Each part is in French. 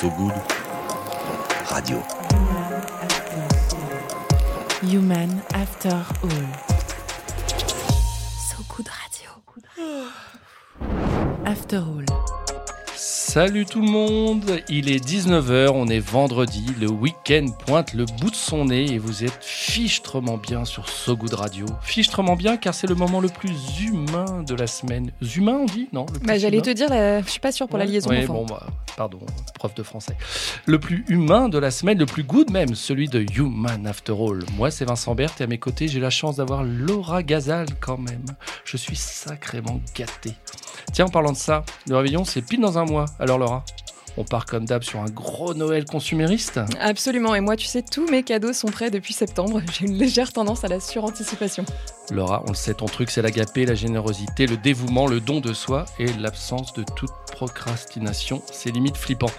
So Good Radio. Human After All. So Good Radio. After All. Salut tout le monde, il est 19h, on est vendredi, le week-end pointe le bout de son nez et vous êtes fichtrement bien sur So Good Radio. Fichtrement bien car c'est le moment le plus humain de la semaine. Humain on dit Non Bah, J'allais te dire, la- je suis pas sûre pour la liaison. ouais, bon, bah, pardon, prof de français. Le plus humain de la semaine, le plus good même, celui de Human After All. Moi, c'est Vincent Berthe et à mes côtés, j'ai la chance d'avoir Laura Gazal quand même. Je suis sacrément gâté. Tiens, en parlant de ça, le réveillon, c'est pile dans un mois. Alors, Laura? On part comme d'hab sur un gros Noël consumériste. Absolument. Et moi, tu sais, tous mes cadeaux sont prêts depuis septembre. J'ai une légère tendance à la suranticipation. Laura, on le sait, ton truc, c'est l'agapé, la générosité, le dévouement, le don de soi et l'absence de toute procrastination. C'est limite flippant.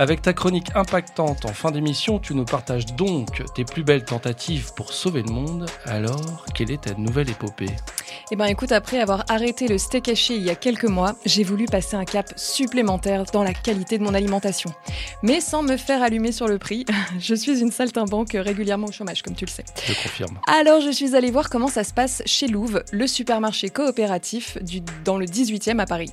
Avec ta chronique impactante en fin d'émission, tu nous partages donc tes plus belles tentatives pour sauver le monde. Alors, quelle est ta nouvelle épopée? Eh ben, écoute, après avoir arrêté le steak haché il y a quelques mois, j'ai voulu passer un cap supplémentaire dans la qualité de mon alimentation. Mais sans me faire allumer sur le prix, je suis une saltimbanque régulièrement au chômage, comme tu le sais. Je confirme. Alors, je suis allée voir comment ça se passe chez Louvre, le supermarché coopératif dans le 18e à Paris.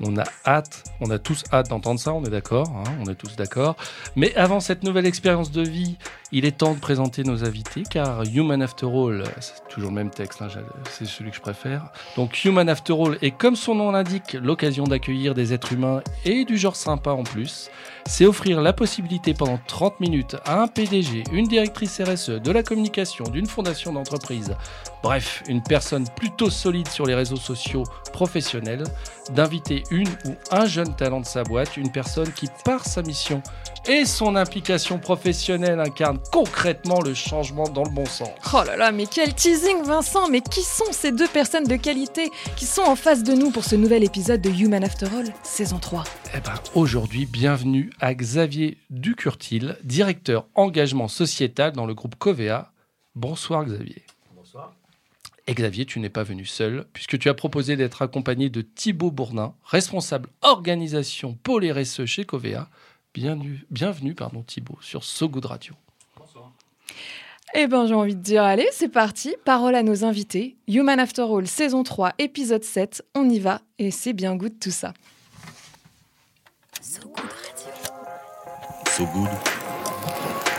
On a hâte, on a tous hâte d'entendre ça, on est d'accord, hein, on est tous d'accord. Mais avant cette nouvelle expérience de vie, il est temps de présenter nos invités, car Human After All, c'est toujours le même texte, hein, c'est celui que je préfère. Donc Human After All est, comme son nom l'indique, l'occasion d'accueillir des êtres humains et du genre sympa en plus. C'est offrir la possibilité pendant 30 minutes à un PDG, une directrice RSE, de la communication, d'une fondation d'entreprise, bref, une personne plutôt solide sur les réseaux sociaux professionnels, d'inviter une ou un jeune talent de sa boîte, une personne qui, par sa mission et son implication professionnelle, incarne concrètement le changement dans le bon sens. Oh là là, mais quel teasing Vincent Mais qui sont ces deux personnes de qualité qui sont en face de nous pour ce nouvel épisode de Human After All, saison 3 Eh ben, aujourd'hui, bienvenue à Xavier Ducurtil, directeur engagement sociétal dans le groupe Covea. Bonsoir Xavier. Bonsoir. Et Xavier, tu n'es pas venu seul, puisque tu as proposé d'être accompagné de Thibaut Bourdin, responsable organisation Pôle RSE chez Covea. Bienvenue, bienvenue pardon, Thibaut, sur So Good Radio. Eh ben j'ai envie de dire, allez, c'est parti, parole à nos invités. Human After All, saison 3, épisode 7, on y va, et c'est bien good tout ça. So Good Radio. So Good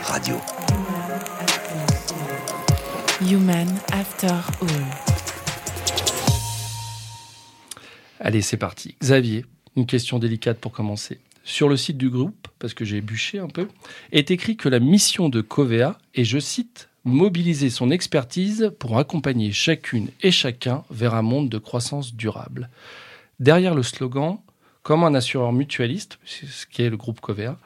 Radio. Human After All. Allez, c'est parti. Xavier, une question délicate pour commencer. Sur le site du groupe, parce que j'ai bûché un peu, est écrit que la mission de Covea est, je cite, mobiliser son expertise pour accompagner chacune et chacun vers un monde de croissance durable. Derrière le slogan, comme un assureur mutualiste, c'est ce qui est le groupe Covea,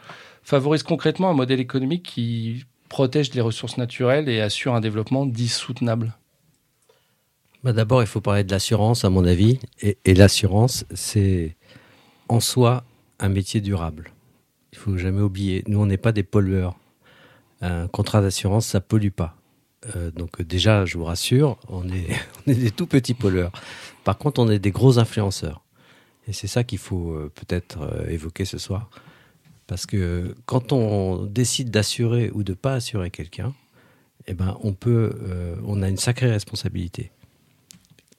favorise concrètement un modèle économique qui protège les ressources naturelles et assure un développement dit soutenable. Bah D'abord, il faut parler de l'assurance, à mon avis. Et, l'assurance, c'est en soi un métier durable. Il faut jamais oublier. Nous, on n'est pas des pollueurs. Un contrat d'assurance, ça pollue pas. Euh, donc euh, déjà, je vous rassure, on est, des tout petits pollueurs. Par contre, on est des gros influenceurs. Et c'est ça qu'il faut euh, peut-être évoquer ce soir. Parce que quand on décide d'assurer ou de pas assurer quelqu'un, eh ben, on peut, euh, on a une sacrée responsabilité.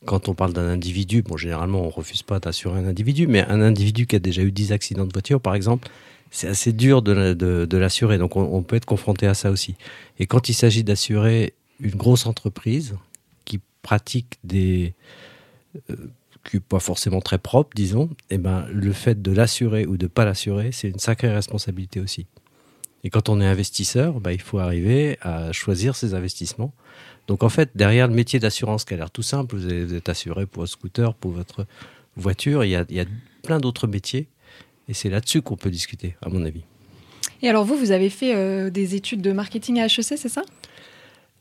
Quand on parle d'un individu, bon, généralement, on refuse pas d'assurer un individu, mais un individu qui a déjà eu 10 accidents de voiture, par exemple, c'est assez dur de, la- de- de l'assurer. Donc, on, peut être confronté à ça aussi. Et quand il s'agit d'assurer une grosse entreprise qui pratique des, euh, pas forcément très propre, disons, eh ben, le fait de l'assurer ou de pas l'assurer, c'est une sacrée responsabilité aussi. Et quand on est investisseur, bah, il faut arriver à choisir ses investissements. Donc en fait, derrière le métier d'assurance qui a l'air tout simple, vous êtes assuré pour votre scooter, pour votre voiture, il y a, il y a plein d'autres métiers. Et c'est là-dessus qu'on peut discuter, à mon avis. Et alors vous, vous avez fait euh, des études de marketing à HEC, c'est ça?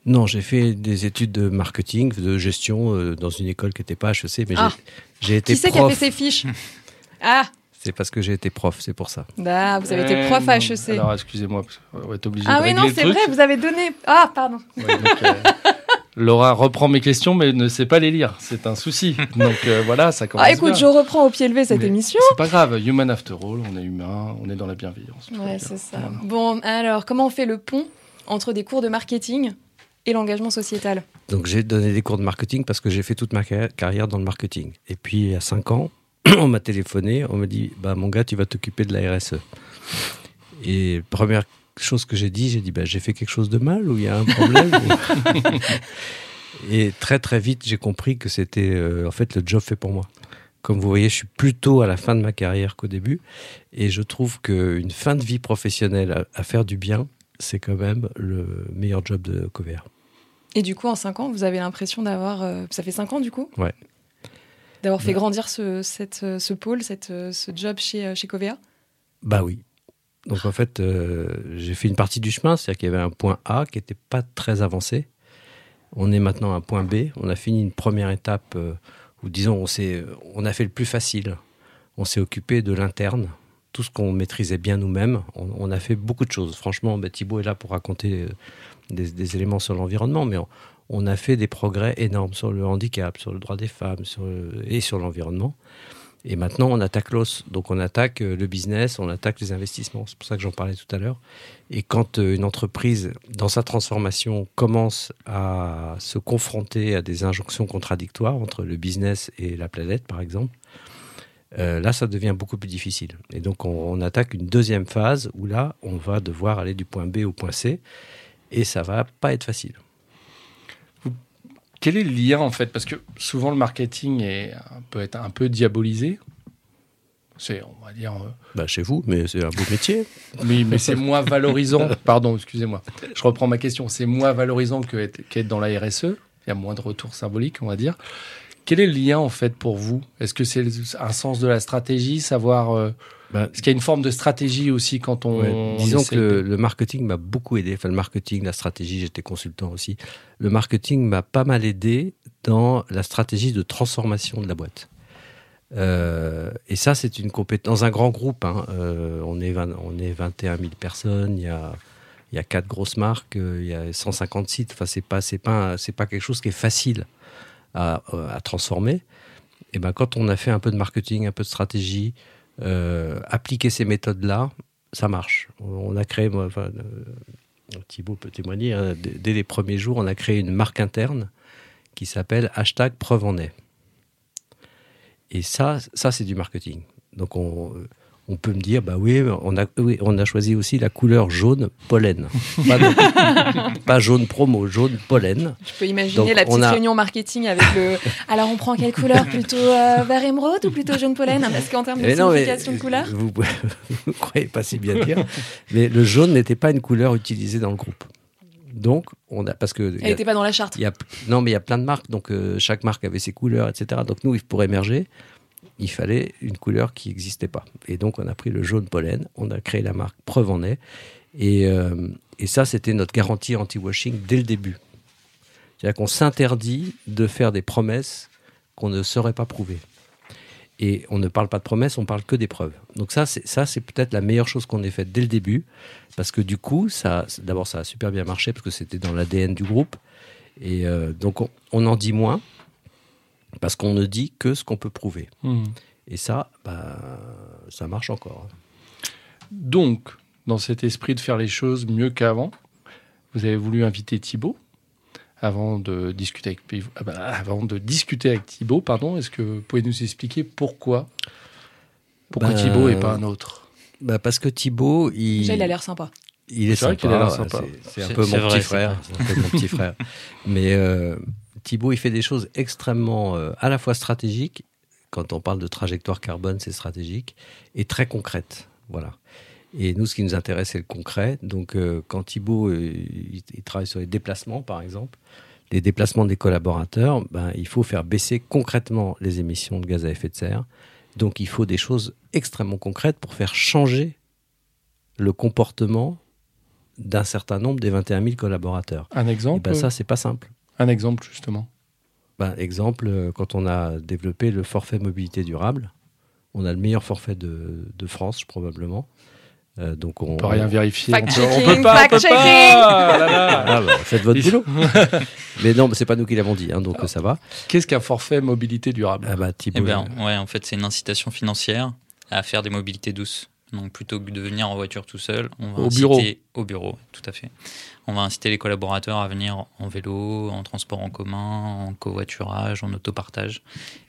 Non, j'ai fait des études de marketing, de gestion euh, dans une école qui n'était pas HEC, mais j'ai- Ah. j'ai été Qui c'est qui a prof. fait ces fiches? Ah C'est parce que j'ai été prof, c'est pour ça. Ah, vous avez été Eh prof à non. HEC. Alors, excusez-moi, qu'on va être obligé ah de oui, régler non, c'est vrai, vous avez donné. Ah, pardon. Ouais, donc, euh, Laura reprend mes questions, mais ne sait pas les lire. C'est un souci. Donc euh, voilà, ça commence Ah, écoute, bien. je reprends au pied levé cette Mais émission. C'est pas grave. Human after all, on est humain, on est dans la bienveillance. Ouais, c'est ça. Voilà. Bon, alors, comment on fait le pont entre des cours de marketing et l'engagement sociétal Donc j'ai donné des cours de marketing parce que j'ai fait toute ma carrière- dans le marketing. Et puis il y a 5 ans, on m'a téléphoné, on m'a dit bah mon gars, tu vas t'occuper de la RSE. Et première chose que j'ai dit, j'ai dit bah j'ai fait quelque chose de mal ou il y a un problème Et très très vite, j'ai compris que c'était euh, en fait le job fait pour moi. Comme vous voyez, je suis plutôt à la fin de ma carrière qu'au début et je trouve qu'une fin de vie professionnelle à, à faire du bien, c'est quand même le meilleur job de Covert. Et du coup, en 5 ans, vous avez l'impression d'avoir. euh, ça fait 5 ans, du coup Ouais. D'avoir fait Ouais. grandir ce, cette, euh, ce pôle, cette, euh, ce job chez, chez Covea? Bah oui. Donc en fait, euh, j'ai fait une partie du chemin, c'est-à-dire qu'il y avait un point A qui n'était pas très avancé. On est maintenant à un point B. On a fini une première étape euh, où, disons, on, on a fait le plus facile. On s'est occupé de l'interne, tout ce qu'on maîtrisait bien nous-mêmes. On, a fait beaucoup de choses. Franchement, bah, Thibaut est là pour raconter euh, des, éléments sur l'environnement, mais on, a fait des progrès énormes sur le handicap, sur le droit des femmes et sur l'environnement. Et maintenant, on attaque l'os. Donc, on attaque euh, le business, on attaque les investissements. C'est pour ça que j'en parlais tout à l'heure. Et quand euh, une entreprise, dans sa transformation, commence à se confronter à des injonctions contradictoires entre le business et la planète, par exemple, euh, là, ça devient beaucoup plus difficile. Et donc, on, on attaque une deuxième phase où là, on va devoir aller du point B au point C. Et ça va pas être facile. Quel est le lien en fait? Parce que souvent le marketing est, peut être un peu diabolisé. C'est, on va dire, euh, Bah, chez vous, mais c'est un beau métier. oui, mais c'est moins valorisant. Pardon, excusez-moi. Je reprends ma question. C'est moins valorisant que être- qu'être dans la RSE. Il y a moins de retours symboliques, on va dire. Quel est le lien en fait pour vous? Est-ce que c'est un sens de la stratégie, savoir euh, Bah, Est-ce qu'il y a une forme de stratégie aussi quand on, Ouais, on disons que le, marketing m'a beaucoup aidé. Enfin, le marketing, la stratégie, j'étais consultant aussi. Le marketing m'a pas mal aidé dans la stratégie de transformation de la boîte. Euh, et ça, c'est une compétence. Dans un grand groupe, hein, euh, on, est 20 on est 21 000 personnes, il y a, il y a quatre grosses marques, il y a 150 sites. Enfin, c'est pas, c'est pas, c'est pas quelque chose qui est facile à, à transformer. Et ben, quand on a fait un peu de marketing, un peu de stratégie, euh, appliquer ces méthodes-là, ça marche. On a créé, moi, euh, Thibaut peut témoigner, hein, dès, les premiers jours, on a créé une marque interne qui s'appelle hashtag preuve en est. Et ça, ça c'est du marketing. Donc on, on peut me dire, bah oui, on a, oui, on a choisi aussi la couleur jaune pollen. Pas, de- pas jaune promo, jaune pollen. Je peux imaginer Donc, la petite a- réunion marketing avec le. Alors, on prend quelle couleur Plutôt euh, vert émeraude ou plutôt jaune pollen? Parce qu'en termes de Mais non, mais signification de couleur? Vous ne croyez pas si bien dire. Mais le jaune n'était pas une couleur utilisée dans le groupe. Donc, on a, parce que. Elle n'était pas dans la charte. Il y a, non, mais il y a plein de marques, donc euh, chaque marque avait ses couleurs, etc. Donc nous, pour émerger, il fallait une couleur qui n'existait pas. Et donc on a pris le jaune pollen, on a créé la marque Preuve en est, et, euh, et ça, c'était notre garantie anti-washing dès le début. C'est-à-dire qu'on s'interdit de faire des promesses qu'on ne saurait pas prouver. Et on ne parle pas de promesses, on parle que des preuves. Donc ça, c'est ça, c'est peut-être la meilleure chose qu'on ait faite dès le début, parce que du coup, ça, d'abord, ça a super bien marché parce que c'était dans l'ADN du groupe. Et euh, donc, on, on en dit moins parce qu'on ne dit que ce qu'on peut prouver. Hmm. Et ça, bah, ça marche encore. Donc, dans cet esprit de faire les choses mieux qu'avant, vous avez voulu inviter Thibaut avant de discuter avec ah bah, avant de discuter avec Thibaut, pardon. Est-ce que vous pouvez nous expliquer pourquoi? Pourquoi Ben, Thibaut et pas un autre? Bah, parce que Thibaut, il, Déjà, il a l'air sympa. il est C'est vrai sympa. qu'il a l'air sympa. C'est- C'est un C'est- peu c'est mon vrai, petit c'est frère. C'est un peu mon petit frère. Mais euh, Thibaut, il fait des choses extrêmement euh, à la fois stratégiques. Quand on parle de trajectoire carbone, c'est stratégique et très concrète. Voilà. Et nous, ce qui nous intéresse, c'est le concret. Donc, euh, quand Thibaut euh, il, il travaille sur les déplacements, par exemple, les déplacements des collaborateurs, ben, il faut faire baisser concrètement les émissions de gaz à effet de serre. Donc, il faut des choses extrêmement concrètes pour faire changer le comportement d'un certain nombre des 21 000 collaborateurs. Un Et exemple ben, ça, c'est pas simple. Un exemple, justement. Ben, exemple, euh, quand on a développé le forfait mobilité durable, on a le meilleur forfait de, de France, probablement. Euh, donc on On peut rien vérifier. On peut, Fact-checking, on peut pas, on peut pas. Ah là là. Ah, bah, faites votre boulot. mais non, mais c'est pas nous qui l'avons dit, hein, donc euh, ça va. Qu'est-ce qu'un forfait mobilité durable? Ah bah Eh ben, ouais, en fait, c'est une incitation financière à faire des mobilités douces. Donc, plutôt que de venir en voiture tout seul, on va Au inciter- bureau. Au bureau, tout à fait. On va inciter les collaborateurs à venir en vélo, en transport en commun, en covoiturage, en autopartage.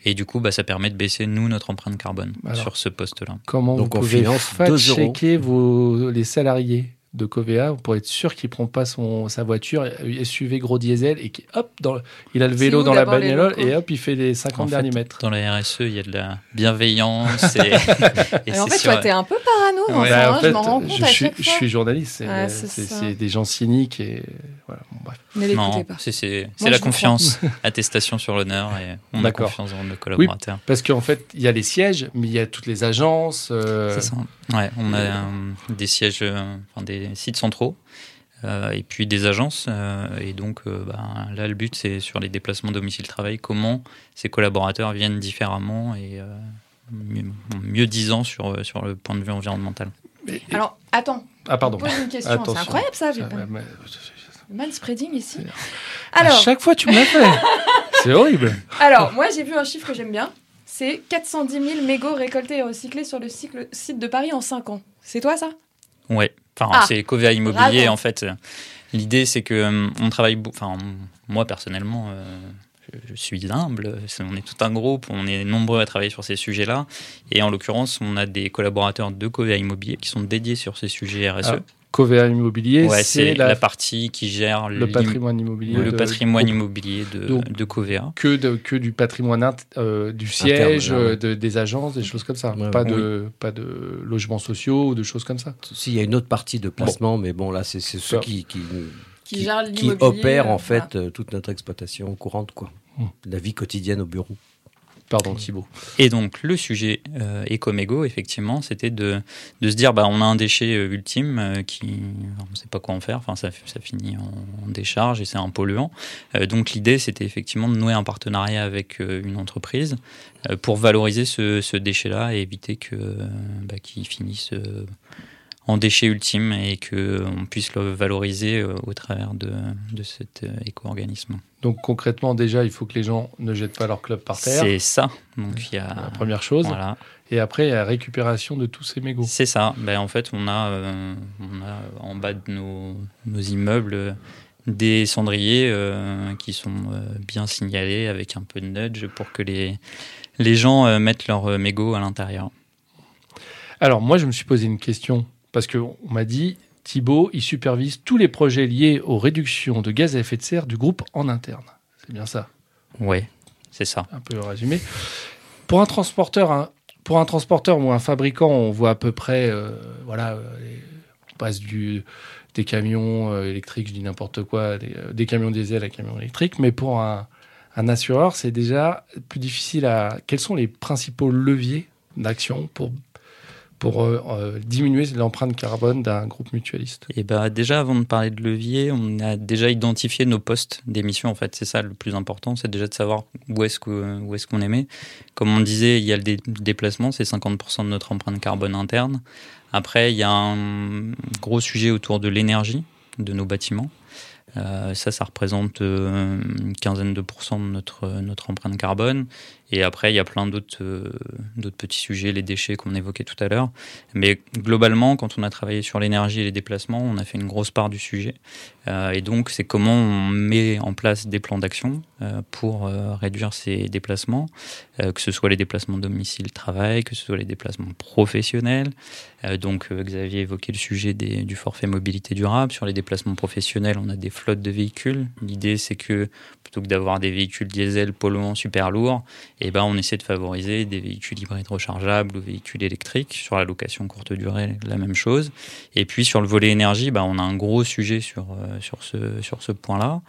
Et du coup, bah, ça permet de baisser, nous, notre empreinte carbone Alors. sur ce poste-là. Comment Donc vous on pouvez finance 2 euros. fact-checker vos, les salariés? De Covea pour être sûr qu'il prend pas son, sa voiture euh, SUV gros diesel et qui hop dans, il a le vélo dans la bagnole et hop il fait les 50 En fait, derniers mètres. Dans la RSE, il y a de la bienveillance. Et, et Alors en fait, sur- toi, t'es un peu parano, Ouais. enfin, Bah, hein, fait, je m'en rends compte je, à suis, chaque je fois. suis journaliste, c'est des gens cyniques et voilà. Bon, bref. Ne Non, pas. c'est c'est- c'est Moi, la confiance, attestation sur l'honneur et on a confiance dans nos collaborateurs. Parce qu'en fait il y a les sièges, mais il y a toutes les agences. euh, C'est ça. Ouais, on a euh, des sièges, euh, enfin des sites centraux. euh, et puis des agences. euh, et donc, euh, bah, là, le but, c'est sur les déplacements domicile-travail, comment ces collaborateurs viennent différemment et euh, mieux, mieux disant sur, sur le point de vue environnemental. Alors, attends, ah pardon. pose une question. Attention. C'est incroyable ça, j'ai Ah, pas. ouais, mais- Le manspreading ici. À Alors, chaque fois tu me l'as fait. c'est horrible. alors, moi j'ai vu un chiffre que j'aime bien. C'est 410 000 mégots récoltés et recyclés sur le cycle- site de Paris en 5 ans. C'est toi ça? Ouais, enfin, Ah, c'est Covea Immobilier, en fait. L'idée, c'est que euh, on travaille, enfin, moi, personnellement, euh, je, je suis humble. C'est- On est tout un groupe, on est nombreux à travailler sur ces sujets-là. Et en l'occurrence, on a des collaborateurs de Covea Immobilier qui sont dédiés sur ces sujets RSE. Ah, Covea Immobilier, ouais, c'est la- la, partie qui gère le patrimoine immobilier. le de- patrimoine du groupe. immobilier de, Donc, de Covea. que, de, que du patrimoine int- euh, du siège, Interne, ouais. euh, de- des agences, des choses comme ça. Ouais, pas, de, pas de logements sociaux ou de choses comme ça. S'il y a une autre partie de placement, mais bon, là, c'est ceux Ça. qui, qui, Qui gère qui l'immobilier, opèrent en fait euh, toute notre exploitation courante, quoi. Hmm. La vie quotidienne au bureau. Pardon Thibault. Et donc, le sujet euh, Ecomégo, effectivement, c'était de, de se dire bah, on a un déchet euh, ultime euh, qui. On ne sait pas quoi en faire, enfin, ça, ça finit en, en décharge et c'est un polluant. Euh, donc, l'idée, c'était effectivement de nouer un partenariat avec une entreprise pour valoriser ce, ce déchet-là et éviter que, bah, qu'il finisse. Euh, en déchet ultime et qu'on puisse le valoriser euh, au travers de, de cet euh, éco-organisme. Donc concrètement, déjà, il faut que les gens ne jettent pas leur club par terre. C'est ça. Donc il y a La première chose. voilà, Et après, il y a la récupération de tous ces mégots. C'est ça. Ben, en fait, on a, euh, on a en bas de nos, nos immeubles euh, des cendriers euh, qui sont euh, bien signalés avec un peu de nudge pour que les, les gens euh, mettent leurs euh, mégots à l'intérieur. Alors moi, je me suis posé une question parce qu'on m'a dit, Thibault, il supervise tous les projets liés aux réductions de gaz à effet de serre du groupe en interne. C'est bien ça, Ouais, c'est ça. un peu résumé. Pour un transporteur, hein, pour un transporteur ou un fabricant, on voit à peu près, euh, voilà, euh, on passe du des camions euh, électriques, je dis n'importe quoi, des, des camions diesel à camions électriques, mais pour un, un assureur, c'est déjà plus difficile à. Quels sont les principaux leviers d'action pour pour euh, euh, diminuer l'empreinte carbone d'un groupe mutualiste Et ben déjà, avant de parler de levier, on a déjà identifié nos postes d'émission. En fait, c'est ça le plus important, c'est déjà de savoir où est-ce qu'on émet. Comme on disait, il y a le dé- déplacement, c'est 50% de notre empreinte carbone interne. Après, il y a un gros sujet autour de l'énergie de nos bâtiments. Euh, ça, ça représente une quinzaine de pourcents de notre, notre empreinte carbone. Et après, il y a plein d'autres euh, d'autres petits sujets, les déchets qu'on évoquait tout à l'heure. Mais globalement, quand on a travaillé sur l'énergie et les déplacements, on a fait une grosse part du sujet. Euh, et donc, c'est comment on met en place des plans d'action euh, pour réduire ces déplacements, que ce soit les déplacements domicile-travail, que ce soit les déplacements professionnels. Donc, Xavier évoquait le sujet du forfait mobilité durable. Sur les déplacements professionnels, on a des flottes de véhicules. L'idée, c'est que plutôt que d'avoir des véhicules diesel polluants super lourds, eh ben, on essaie de favoriser des véhicules hybrides rechargeables ou véhicules électriques. Sur la location courte durée, la même chose. Et puis sur le volet énergie, bah, on a un gros sujet sur, euh, sur ce, sur ce point-là.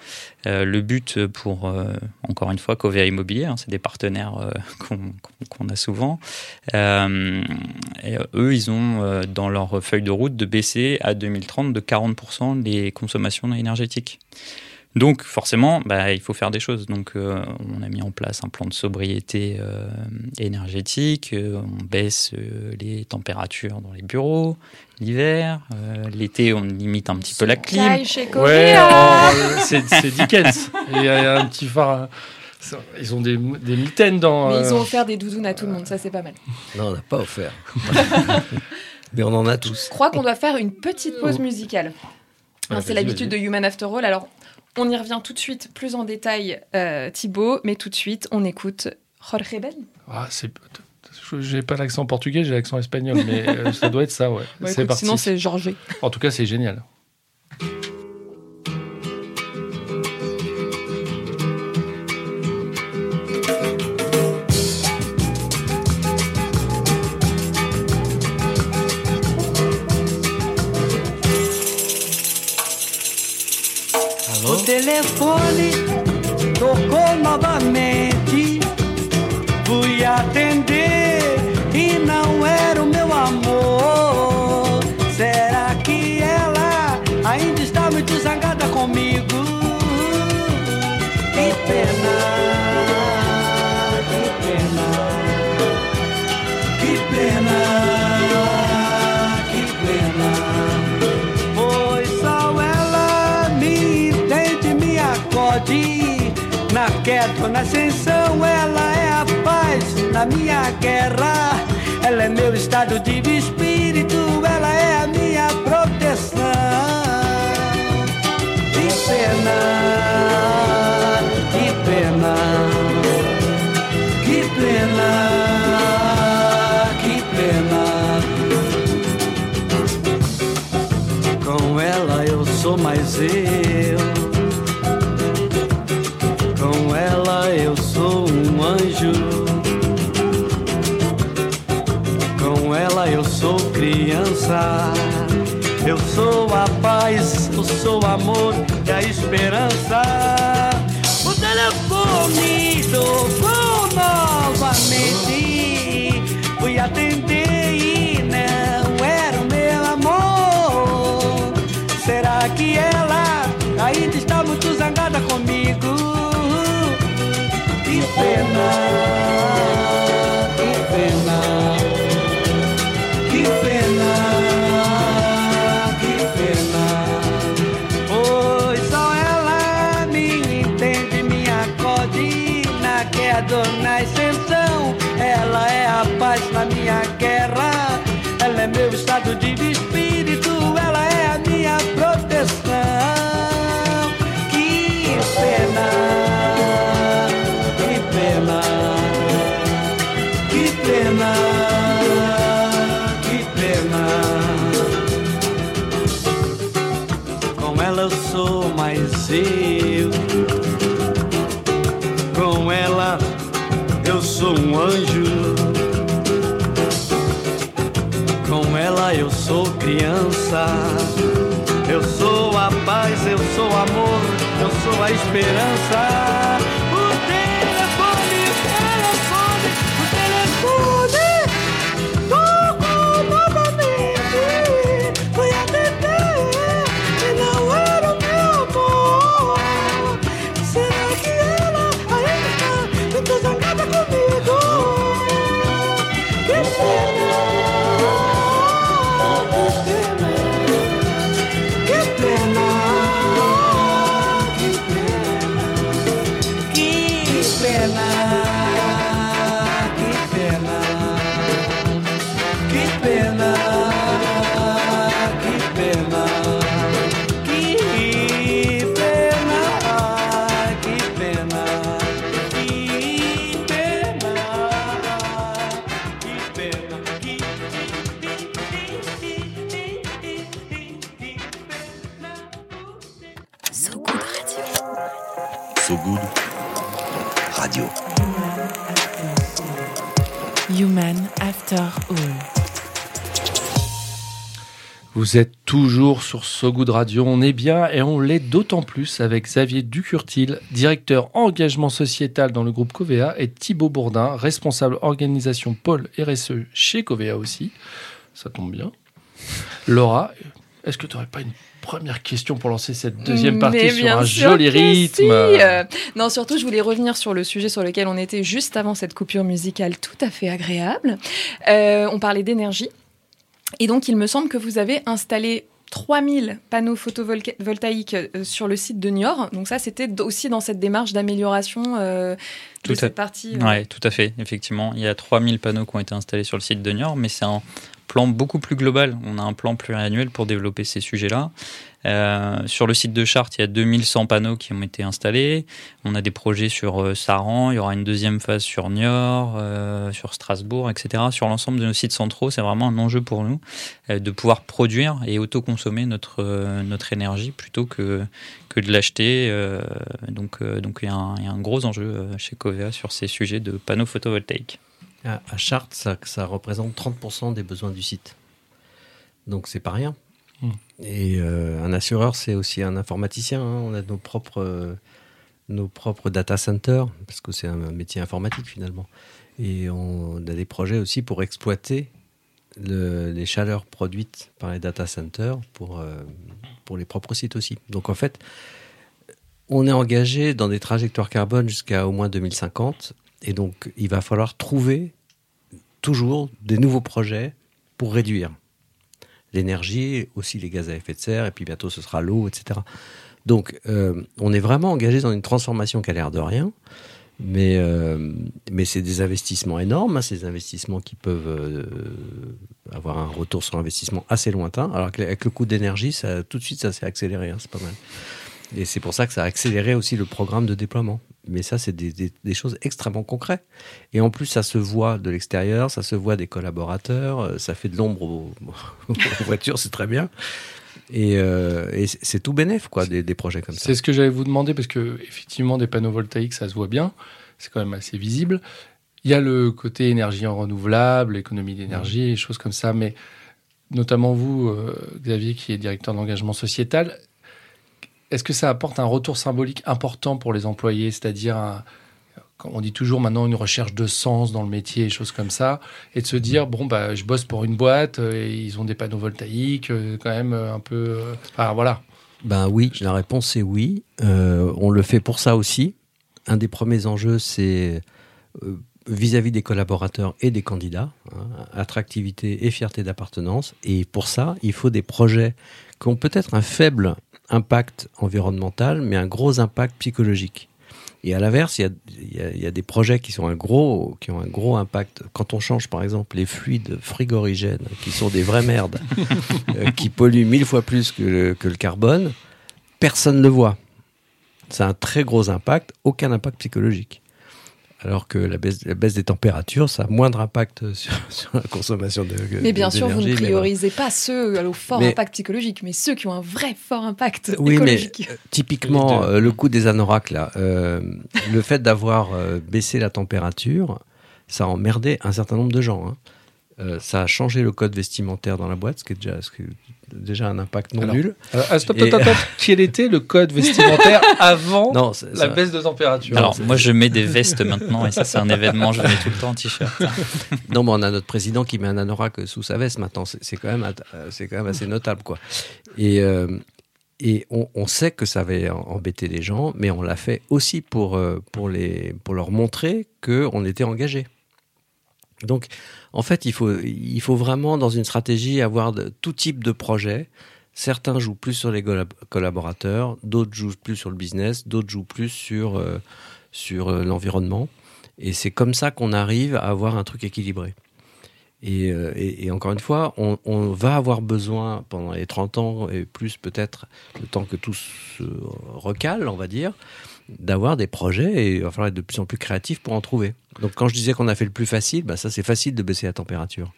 Euh, le but pour, euh, encore une fois, Covea Immobilier, hein, c'est des partenaires euh, qu'on a souvent. Et, eux, ils ont dans leur feuille de route de baisser à 2030 de 40% les consommations énergétiques. Donc forcément, bah, il faut faire des choses. Donc euh, on a mis en place un plan de sobriété euh, énergétique, euh, on baisse euh, les températures dans les bureaux l'hiver, euh, l'été on limite un petit peu la clim. Ouais, Covea. oh, c'est c'est Dickens. Il y a un petit phare. Ils ont des, des mitaines dans. Mais ils ont offert des doudounes à tout le monde, ça c'est pas mal. Non, on n'a pas offert. Mais on en a tous. Je crois qu'on doit faire une petite pause musicale. Ouais, c'est l'habitude de. Human After All. Alors, on y revient tout de suite plus en détail, euh, Thibaut, mais tout de suite, on écoute Jorge Ben. Ah, c'est. je- J'ai pas l'accent portugais, j'ai l'accent espagnol, mais euh, ça doit être ça, ouais. Bah, c'est sinon, c'est Georges. En tout cas, c'est génial. Telefone tocou novamente. Ou na ascensão, ela é a paz na minha guerra. Ela é meu estado de espírito, ela é a minha proteção. Que pena, que pena, que pena, que pena. Com ela eu sou mais eu. Eu sou a paz, eu sou o amor e a esperança. O telefone tocou Eu sou a paz, eu sou o amor, eu sou a esperança. Vous êtes toujours sur So Good Radio, on est bien et on l'est d'autant plus avec Xavier Ducurtil, directeur engagement sociétal dans le groupe Covea, et Thibaut Bourdin, responsable organisation pôle RSE chez Covea aussi. Ça tombe bien. Laura, Est-ce que tu n'aurais pas une première question pour lancer cette deuxième partie Mais sur un joli rythme? si. Euh, Non, surtout, je voulais revenir sur le sujet sur lequel on était juste avant cette coupure musicale tout à fait agréable. Euh, on parlait d'énergie. Et donc, il me semble que vous avez installé 3000 panneaux photovoltaïques euh, sur le site de Niort. Donc ça, c'était aussi dans cette démarche d'amélioration euh, de à- cette partie. euh, Ouais, tout à fait. Effectivement, il y a 3000 panneaux qui ont été installés sur le site de Niort, mais c'est un plan beaucoup plus global. On a un plan pluriannuel pour développer ces sujets-là. Euh, sur le site de Chartres, il y a 2100 panneaux qui ont été installés. On a des projets sur euh, Saran, il y aura une deuxième phase sur Niort, euh, sur Strasbourg, etc. Sur l'ensemble de nos sites centraux, c'est vraiment un enjeu pour nous euh, de pouvoir produire et autoconsommer notre, notre énergie plutôt que, que de l'acheter. donc, donc il y, a un, il y a un gros enjeu chez Covea sur ces sujets de panneaux photovoltaïques. À, à Chartres, ça, ça représente 30% des besoins du site. Donc c'est pas rien. Hmm. Et euh, un assureur, c'est aussi un informaticien. hein. On a nos propres, euh, nos propres data centers, parce que c'est un métier informatique finalement. Et on a des projets aussi pour exploiter le- les chaleurs produites par les data centers pour, euh, pour les propres sites aussi. Donc en fait, on est engagé dans des trajectoires carbone jusqu'à au moins 2050. Et donc, il va falloir trouver toujours des nouveaux projets pour réduire l'énergie, aussi les gaz à effet de serre, et puis bientôt ce sera l'eau, etc. Donc, euh, on est vraiment engagé dans une transformation qui a l'air de rien, mais, euh, mais c'est des investissements énormes, hein, des investissements qui peuvent euh, avoir un retour sur investissement assez lointain, alors qu'avec le coût d'énergie, ça, tout de suite, ça s'est accéléré, hein, c'est pas mal. Et c'est pour ça que ça a accéléré aussi le programme de déploiement. Mais ça, c'est des, des- des choses extrêmement concrètes. Et en plus, ça se voit de l'extérieur, ça se voit des collaborateurs, euh, ça fait de l'ombre aux, aux voitures, c'est très bien. Et, euh, et c'est- tout bénef, quoi, des, des projets comme ça. C'est ce que j'allais vous demander parce que effectivement des panneaux voltaïques ça se voit bien, c'est quand même assez visible. Il y a le côté énergie en renouvelable, économie d'énergie, et choses comme ça, mais notamment vous, euh, Xavier, qui est directeur d'engagement sociétal, est-ce que ça apporte un retour symbolique important pour les employés, c'est-à-dire quand on dit toujours maintenant une recherche de sens dans le métier choses comme ça, et de se dire bon bah je bosse pour une boîte euh, et ils ont des panneaux voltaïques, euh, quand même euh, un peu, euh, enfin voilà. Ben oui, la réponse est oui. Euh, on le fait pour ça aussi. Un des premiers enjeux, c'est euh, vis-à-vis des collaborateurs et des candidats, hein, attractivité et fierté d'appartenance. Et pour ça, il faut des projets qui ont peut-être un faible impact environnemental, mais un gros impact psychologique. Et à l'inverse, il y a, il y a- il y a des projets qui, sont un gros, qui ont un gros impact. Quand on change, par exemple, les fluides frigorigènes, qui sont des vraies merdes, euh, qui polluent mille fois plus que le, que le carbone, personne ne le voit. Ça a un très gros impact, aucun impact psychologique. Alors que la baisse, la baisse des températures, ça a moindre impact sur, sur la consommation de Mais bien sûr, vous ne voilà. priorisez pas ceux au fort Mais- impact psychologique, mais ceux qui ont un vrai fort impact Oui, mais écologique. euh, typiquement, euh, le coup des anoraks, là, euh, le fait d'avoir euh, baissé la température, ça a emmerdé un certain nombre de gens. hein. Euh, ça a changé le code vestimentaire dans la boîte, ce qui est déjà, ce qui est déjà un impact non Alors, nul. Alors, ah, stop, stop, stop, stop. Quel était le code vestimentaire avant Non, la baisse de température Alors, moi, je mets des vestes maintenant, et ça, c'est un événement, je mets tout le temps en t-shirt. Non, mais on a notre président qui met un anorak sous sa veste maintenant. C'est quand même, euh, c'est quand même assez notable, quoi. Et, euh, et on, on sait que ça va en- embêter les gens, mais on l'a fait aussi pour, euh, pour, les, pour leur montrer qu'on était engagé. Donc, en fait, il faut, il faut vraiment, dans une stratégie, avoir tout type de projet. Certains jouent plus sur les collab- collaborateurs, d'autres jouent plus sur le business, d'autres jouent plus sur, euh, sur euh, l'environnement. Et c'est comme ça qu'on arrive à avoir un truc équilibré. Et, euh, encore une fois, on, on va avoir besoin pendant les 30 ans et plus peut-être le temps que tout se recale, on va dire, d'avoir des projets et il va falloir être de plus en plus créatif pour en trouver. Donc quand je disais qu'on a fait le plus facile, bah ça c'est facile de baisser la température.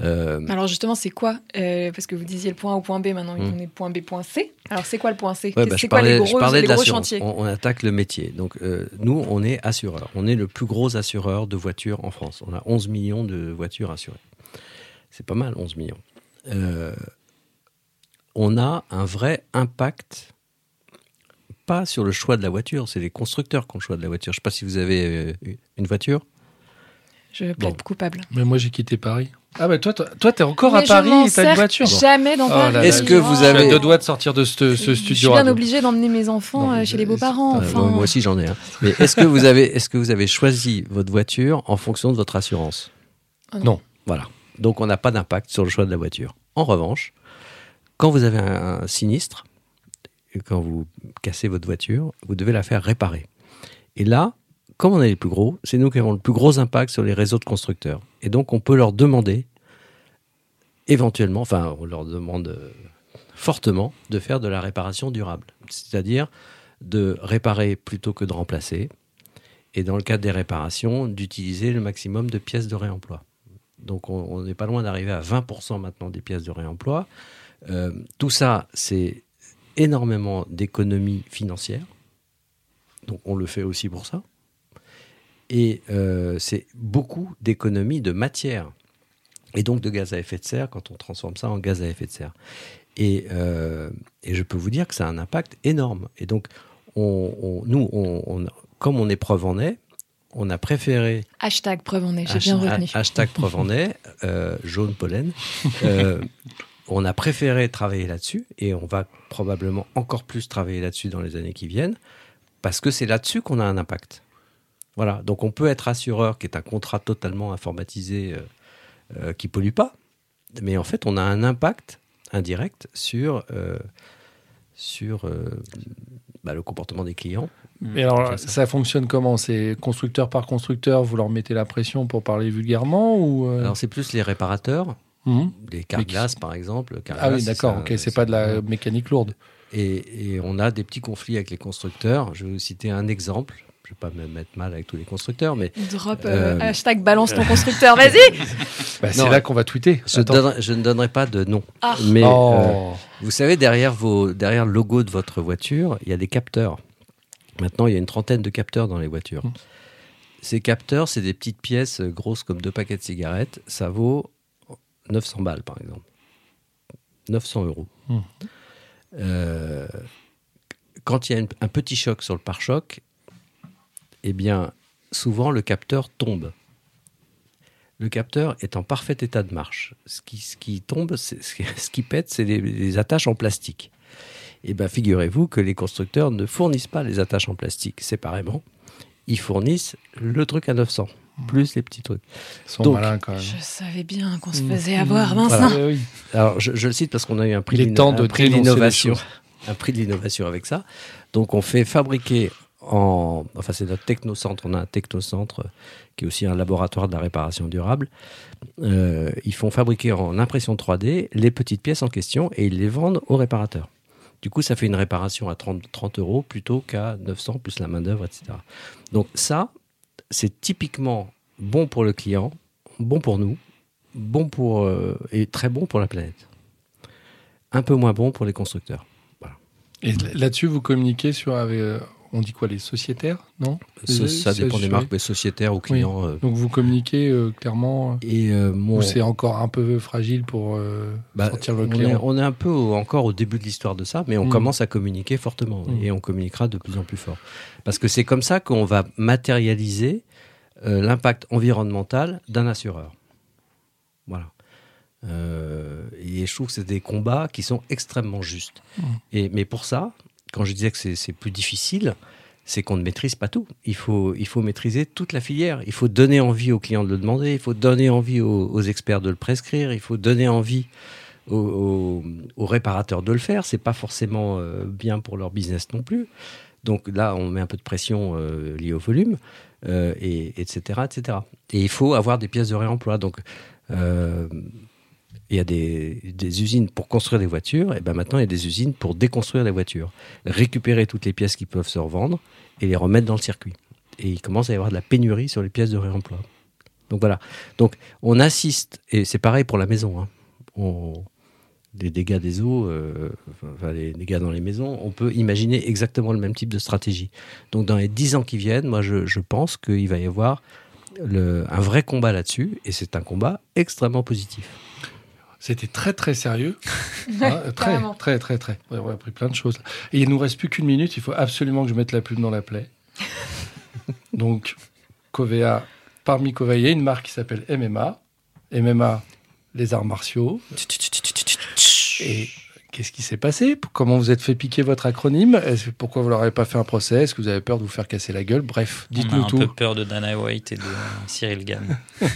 Euh, Alors justement, c'est quoi Euh, Parce que vous disiez le point A au point B, maintenant Hmm. on est point B, point C. Alors c'est quoi le point C? Ouais, bah, C'est quoi parlais, les gros, les gros chantiers? On, on attaque le métier. Donc, euh, nous, on est assureur. On est le plus gros assureur de voitures en France. On a 11 millions de voitures assurées. C'est pas mal, 11 millions. On a un vrai impact, pas sur le choix de la voiture, c'est les constructeurs qui ont le choix de la voiture. Je ne sais pas si vous avez euh, une voiture. Je plaide Bon. coupable. Mais moi, j'ai quitté Paris. Ah bah toi, toi, t'es encore Mais à Paris et t'as une voiture. Jamais dans Oh Paris. là. Est-ce que vous avez- deux doigts de sortir de ce, ce Je suis studio bien radio. obligée d'emmener mes enfants Non, euh, chez les beaux-parents. Euh, Enfin, moi, moi aussi j'en ai un. Mais est-ce que vous avez, est-ce que vous avez choisi votre voiture en fonction de votre assurance? Ah non. Voilà. Donc on n'a pas d'impact sur le choix de la voiture. En revanche, quand vous avez un, un sinistre, quand vous cassez votre voiture, vous devez la faire réparer. Et là, comme on est les plus gros, c'est nous qui avons le plus gros impact sur les réseaux de constructeurs. Et donc on peut leur demander, éventuellement, enfin on leur demande euh, fortement de faire de la réparation durable. C'est-à-dire de réparer plutôt que de remplacer. Et dans le cadre des réparations, d'utiliser le maximum de pièces de réemploi. Donc on n'est pas loin d'arriver à 20% maintenant des pièces de réemploi. Euh, tout ça, c'est énormément d'économies financières. Donc on le fait aussi pour ça. Et euh, c'est beaucoup d'économies de matière. Et donc de gaz à effet de serre quand on transforme ça en gaz à effet de serre. Et, euh, et je peux vous dire que ça a un impact énorme. Et donc, on, on- nous, on, comme on est preuve en est, on a préféré Hashtag preuve en est, j'ai bien retenu. Hashtag preuve en est, euh, jaune pollen. On a préféré travailler là-dessus et on va probablement encore plus travailler là-dessus dans les années qui viennent parce que c'est là-dessus qu'on a un impact. Voilà, donc on peut être assureur qui est un contrat totalement informatisé euh, euh, qui pollue pas, mais en fait on a un impact indirect sur, euh, sur euh, bah, le comportement des clients. Et alors, ça. ça. fonctionne comment? C'est constructeur par constructeur, vous leur mettez la pression pour parler vulgairement ou euh, Alors c'est plus les réparateurs, les Mais qui- carglass par exemple. Ah oui, d'accord, ok, c'est pas de la mécanique lourde. Et, et on a des petits conflits avec les constructeurs. Je vais vous citer un exemple. Je ne vais pas me mettre mal avec tous les constructeurs, mais Drop euh, Euh, hashtag balance ton constructeur, vas-y Bah, c'est là qu'on va tweeter. je, Attends. donnerai- je ne donnerai pas de nom. Ah. Mais euh, Oh. vous savez, derrière, vos, derrière le logo de votre voiture, il y a des capteurs. Maintenant, il y a une trentaine de capteurs dans les voitures. Mm. Ces capteurs, c'est des petites pièces euh, grosses comme deux paquets de cigarettes. Ça vaut 900 balles, par exemple. 900 euros. Mm. Euh, quand il y a une- un petit choc sur le pare-choc, eh bien, souvent, le capteur tombe. Le capteur est en parfait état de marche. Ce qui, ce qui tombe, ce qui- ce qui pète, c'est les, les attaches en plastique. Eh bien, figurez-vous que les constructeurs ne fournissent pas les attaches en plastique séparément. Ils fournissent le truc à 900, plus les petits trucs. Ils sont Donc, malins quand même. Je savais bien qu'on se Mhm. faisait avoir, Vincent. Voilà. Oui, oui. Alors, je, je le cite parce qu'on a eu un prix Il est d'in- temps un de choses. Un prix de l'innovation avec ça. Donc, on fait fabriquer en. Enfin, c'est notre technocentre. On a un technocentre qui est aussi un laboratoire de la réparation durable. Euh, ils font fabriquer en impression 3D les petites pièces en question et ils les vendent aux réparateurs. Du coup, ça fait une réparation à 30, 30 euros plutôt qu'à 900 plus la main-d'œuvre, etc. Donc, ça, c'est typiquement bon pour le client, bon pour nous, bon pour, euh, et très bon pour la planète. Un peu moins bon pour les constructeurs. Et là-dessus, vous communiquez sur. euh, on dit quoi Les sociétaires Non? Ça, dépend des marques, mais sociétaires ou clients. euh, Donc vous communiquez euh, clairement. euh, et euh, mon- c'est encore un peu fragile pour euh, bah, sortir le on, est, client on est un peu au- encore au début de l'histoire de ça, mais on Mm. commence à communiquer fortement Mm. et on communiquera de plus en plus fort. Parce que c'est comme ça qu'on va matérialiser l'impact environnemental d'un assureur. Voilà. Euh, et je trouve que c'est des combats qui sont extrêmement justes. Mm. Et, mais pour ça, quand je disais que c'est plus difficile, c'est qu'on ne maîtrise pas tout. Il faut, il faut maîtriser toute la filière. Il faut donner envie aux clients de le demander, il faut donner envie aux, experts de le prescrire, il faut donner envie aux, réparateurs de le faire. C'est pas forcément euh, bien pour leur business non plus. Donc là, on met un peu de pression euh, liée au volume, euh, et, etc., etc. Et il faut avoir des pièces de réemploi. Donc, il y a des, usines pour construire des voitures, et ben maintenant il y a des usines pour déconstruire les voitures, récupérer toutes les pièces qui peuvent se revendre et les remettre dans le circuit. Et il commence à y avoir de la pénurie sur les pièces de réemploi. Donc voilà. Donc on assiste, et c'est pareil pour la maison. hein. Les dégâts des eaux, euh, les dégâts dans les maisons, on peut imaginer exactement le même type de stratégie. Donc dans les dix ans qui viennent, moi je, pense qu'il va y avoir un vrai combat là-dessus, et c'est un combat extrêmement positif. C'était très très sérieux. Hein, très, très très très Ouais, On a appris plein de choses. Et il nous reste plus qu'une minute. Il faut absolument que je mette la pub dans la plaie. Donc, Covea, parmi Covaillé une marque qui s'appelle MMA. MMA, les arts martiaux. Et qu'est-ce qui s'est passé? Comment vous êtes fait piquer votre acronyme? Est-ce- Pourquoi vous leur avez pas fait un procès? Est-ce que vous avez peur de vous faire casser la gueule? Bref, On a dites-nous un tout. peu peur de Dana White et de Cyril Gann.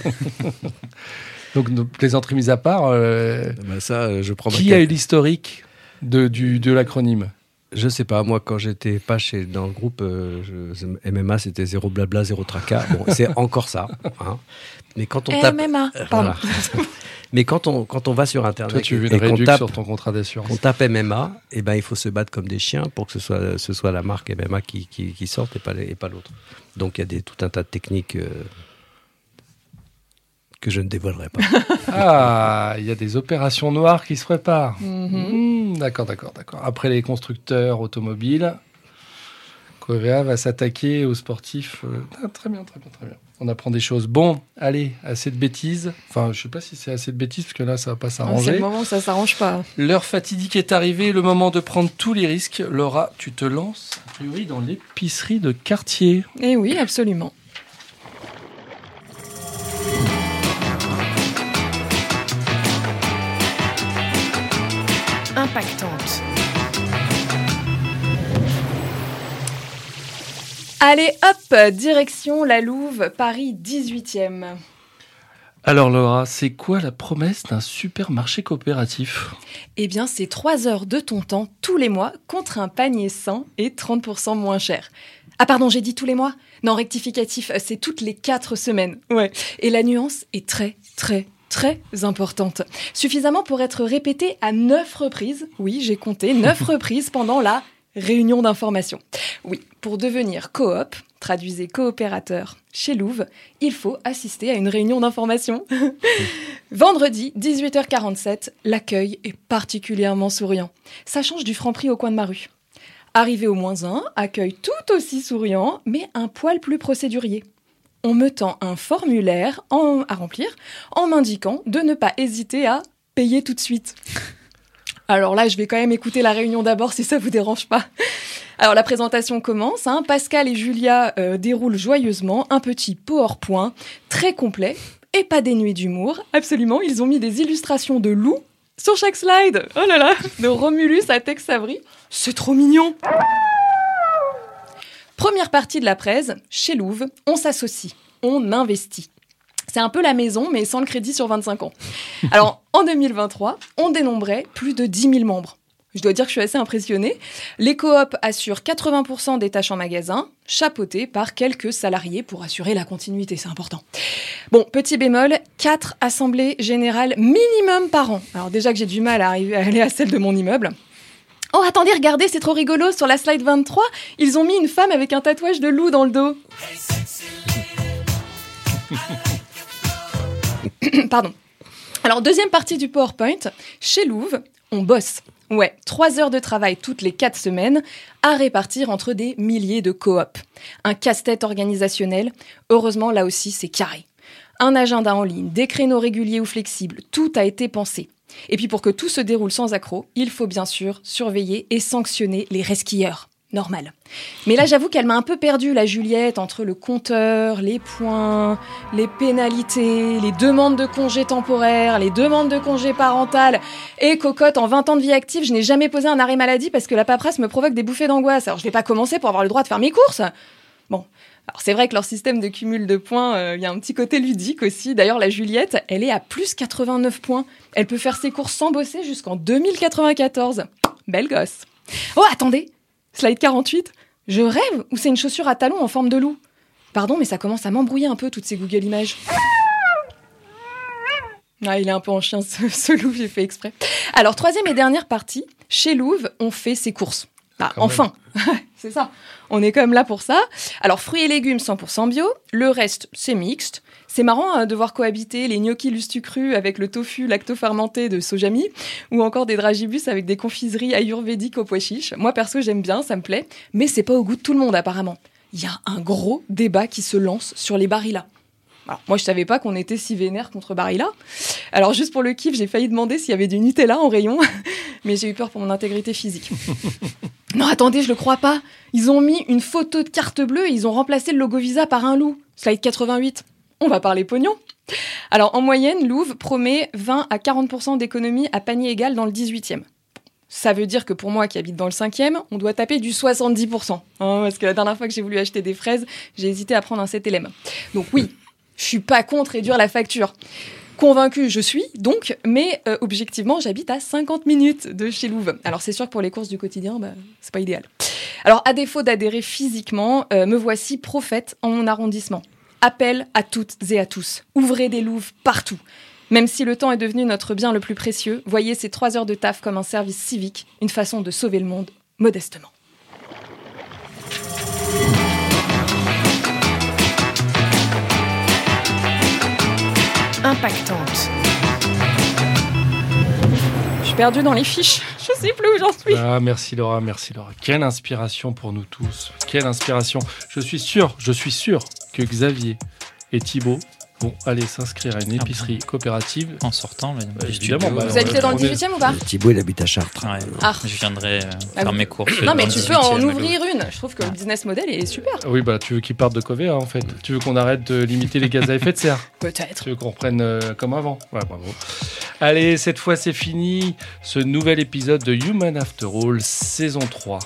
Donc, nos plaisanteries mises à part, euh, Bah, ça, euh, je prends qui a eu l'historique de, du, de l'acronyme? Je sais pas, moi quand j'étais pas chez, dans le groupe euh, je- MMA, c'était zéro blabla, zéro tracas. Bon, c'est encore ça. hein. Mais quand on tape. MMA. Euh, Pardon. voilà. Mais quand on, quand on va sur Internet Toi, tu veux et une qu'on tape, sur ton contrat d'assurance. qu'on tape MMA, eh ben, il faut se battre comme des chiens pour que ce soit, ce soit la marque MMA qui, qui, qui sorte et pas, et pas l'autre. Donc il y a des, tout un tas de techniques euh, que je ne dévoilerai pas. Ah, il y a des opérations noires qui se préparent. Mhm. Hmm, d'accord, d'accord, d'accord. Après les constructeurs automobiles, Covea va s'attaquer aux sportifs. euh, ah, très bien, très bien, très bien. On apprend des choses. Bon, allez, assez de bêtises. Enfin, je sais pas si c'est assez de bêtises, parce que là, ça va pas Ah, C'est s'arranger. le moment où ça s'arrange pas. L'heure fatidique est arrivée, le moment de prendre tous les risques. Laura, tu te lances, a priori, dans l'épicerie de quartier. Eh oui, absolument. Impactante. Allez, hop, direction la Louve, Paris 18e. Alors, Laura, c'est quoi la promesse d'un supermarché coopératif? Eh bien, c'est 3 heures de ton temps tous les mois contre un panier sain et 30% moins cher. Ah pardon, j'ai dit tous les mois? Non, rectificatif, c'est toutes les 4 semaines. Ouais. Et la nuance est très, très, très importante. Suffisamment pour être répétée à 9 reprises. Oui, j'ai compté 9 reprises pendant la réunion d'information. Oui, pour devenir coop, traduisez coopérateur chez Louve, il faut assister à une réunion d'information. Vendredi, 18h47, l'accueil est particulièrement souriant. Ça change du franc-prix au coin de ma rue. Arrivé au moins 1, accueil tout aussi souriant, mais un poil plus procédurier. On me tend un formulaire à remplir en m'indiquant de ne pas hésiter à payer tout de suite. Alors là, je vais quand même écouter la réunion d'abord si ça vous dérange pas. Alors la présentation commence. hein. Pascal et Julia euh, déroulent joyeusement un petit PowerPoint très complet et pas dénué d'humour. Absolument, ils ont mis des illustrations de loups sur chaque slide. Oh là là, de Romulus à Tex Avery. C'est trop mignon. Première partie de la presse, chez Louve, on s'associe, on investit. C'est un peu la maison, mais sans le crédit sur 25 ans. Alors, en 2023, on dénombrait plus de 10 000 membres. Je dois dire que je suis assez impressionnée. Les coops assurent 80% des tâches en magasin, chapeautées par quelques salariés pour assurer la continuité, c'est important. Bon, petit bémol, 4 assemblées générales minimum par an. Alors déjà que j'ai du mal à arriver à aller à celle de mon immeuble. Oh, attendez, regardez, c'est trop rigolo. Sur la slide 23, ils ont mis une femme avec un tatouage de loup dans le dos. Pardon. Alors, deuxième partie du PowerPoint. Chez Louve, on bosse. Ouais, trois heures de travail toutes les quatre semaines à répartir entre des milliers de coops. Un casse-tête organisationnel. Heureusement, là aussi, c'est carré. Un agenda en ligne, des créneaux réguliers ou flexibles, tout a été pensé. Et puis pour que tout se déroule sans accroc, il faut bien sûr surveiller et sanctionner les resquilleurs. Normal. Mais là, j'avoue qu'elle m'a un peu perdu, la Juliette, entre le compteur, les points, les pénalités, les demandes de congés temporaires, les demandes de congés parentales. Et cocotte, en 20 ans de vie active, je n'ai jamais posé un arrêt maladie parce que la paperasse me provoque des bouffées d'angoisse. Alors, je vais pas commencer pour avoir le droit de faire mes courses. Bon. Alors, c'est vrai que leur système de cumul de points, euh, il y a un petit côté ludique aussi. D'ailleurs, la Juliette, elle est à plus 89 points. Elle peut faire ses courses sans bosser jusqu'en 2094. Belle gosse. Oh, attendez Slide 48. Je rêve ou c'est une chaussure à talons en forme de loup? Pardon, mais ça commence à m'embrouiller un peu toutes ces Google Images. Ah, il est un peu en chien ce, ce loup, j'ai fait exprès. Alors, troisième et dernière partie, chez Louve, on fait ses courses. Bah, Quand enfin, c'est ça. On est quand même là pour ça. Alors, fruits et légumes 100% bio, le reste, c'est mixte. C'est marrant hein, de voir cohabiter les gnocchis lustucrus avec le tofu lacto-fermenté de Sojami ou encore des dragibus avec des confiseries ayurvédiques au pois chiche. Moi, perso, j'aime bien, ça me plaît, mais c'est pas au goût de tout le monde apparemment. Il y a un gros débat qui se lance sur les Barilla. Alors, moi, je savais pas qu'on était si vénère contre Barilla. Alors, juste pour le kiff, j'ai failli demander s'il y avait du Nutella en rayon, mais j'ai eu peur pour mon intégrité physique. non, attendez, je le crois pas. Ils ont mis une photo de carte bleue et ils ont remplacé le logo Visa par un loup. Slide 88. on va parler pognon. Alors en moyenne, Louvre promet 20 à 40% d'économie à panier égal dans le 18e. Ça veut dire que pour moi qui habite dans le 5e, on doit taper du 70%. hein, parce que la dernière fois que j'ai voulu acheter des fraises, j'ai hésité à prendre un 7LM. Donc oui, je suis pas contre réduire la facture. Convaincu, je suis donc, mais euh, objectivement, j'habite à 50 minutes de chez Louvre. Alors c'est sûr que pour les courses du quotidien, bah, c'est pas idéal. Alors à défaut d'adhérer physiquement, euh, me voici prophète en mon arrondissement. Appel à toutes et à tous. Ouvrez des Louvres partout. Même si le temps est devenu notre bien le plus précieux, voyez ces trois heures de taf comme un service civique, une façon de sauver le monde modestement. Impactante. Je suis perdue dans les fiches. Je sais plus où j'en suis. Ah, merci Laura, merci Laura. Quelle inspiration pour nous tous. Quelle inspiration. Je suis sûr, je suis sûr que Xavier et Thibaut vont aller s'inscrire à une Ah épicerie coopérative. En sortant, Bah, du évidemment, bah, euh, Vous habitez dans le on est- 18e ou pas Thibaut, il habite à Chartres. ouais, Ah. Je viendrai euh, Ah, faire mes courses. Non, mais tu peux en 18e. ouvrir une. Je trouve que le business model est super. Oui, bah tu veux qu'ils partent de Covea en fait. Tu veux qu'on arrête de limiter les gaz à effet de serre. Peut-être. Tu veux qu'on reprenne euh, comme avant. Ouais, bravo. Allez, cette fois c'est fini. Ce nouvel épisode de Human After All, saison 3.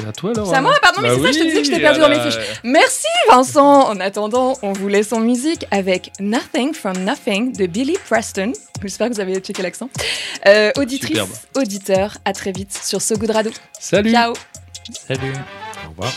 C'est à toi, Laura C'est à moi Pardon, mais Bah c'est ça, je te disais que je t'ai oui, perdu dans mes fiches. Merci Vincent En attendant, on vous laisse en musique avec Nothing from Nothing de Billy Preston. J'espère que vous avez checké l'accent. Euh, auditrice, Superbe. auditeur, à très vite sur So Good Radio. Salut Ciao Salut. Au revoir.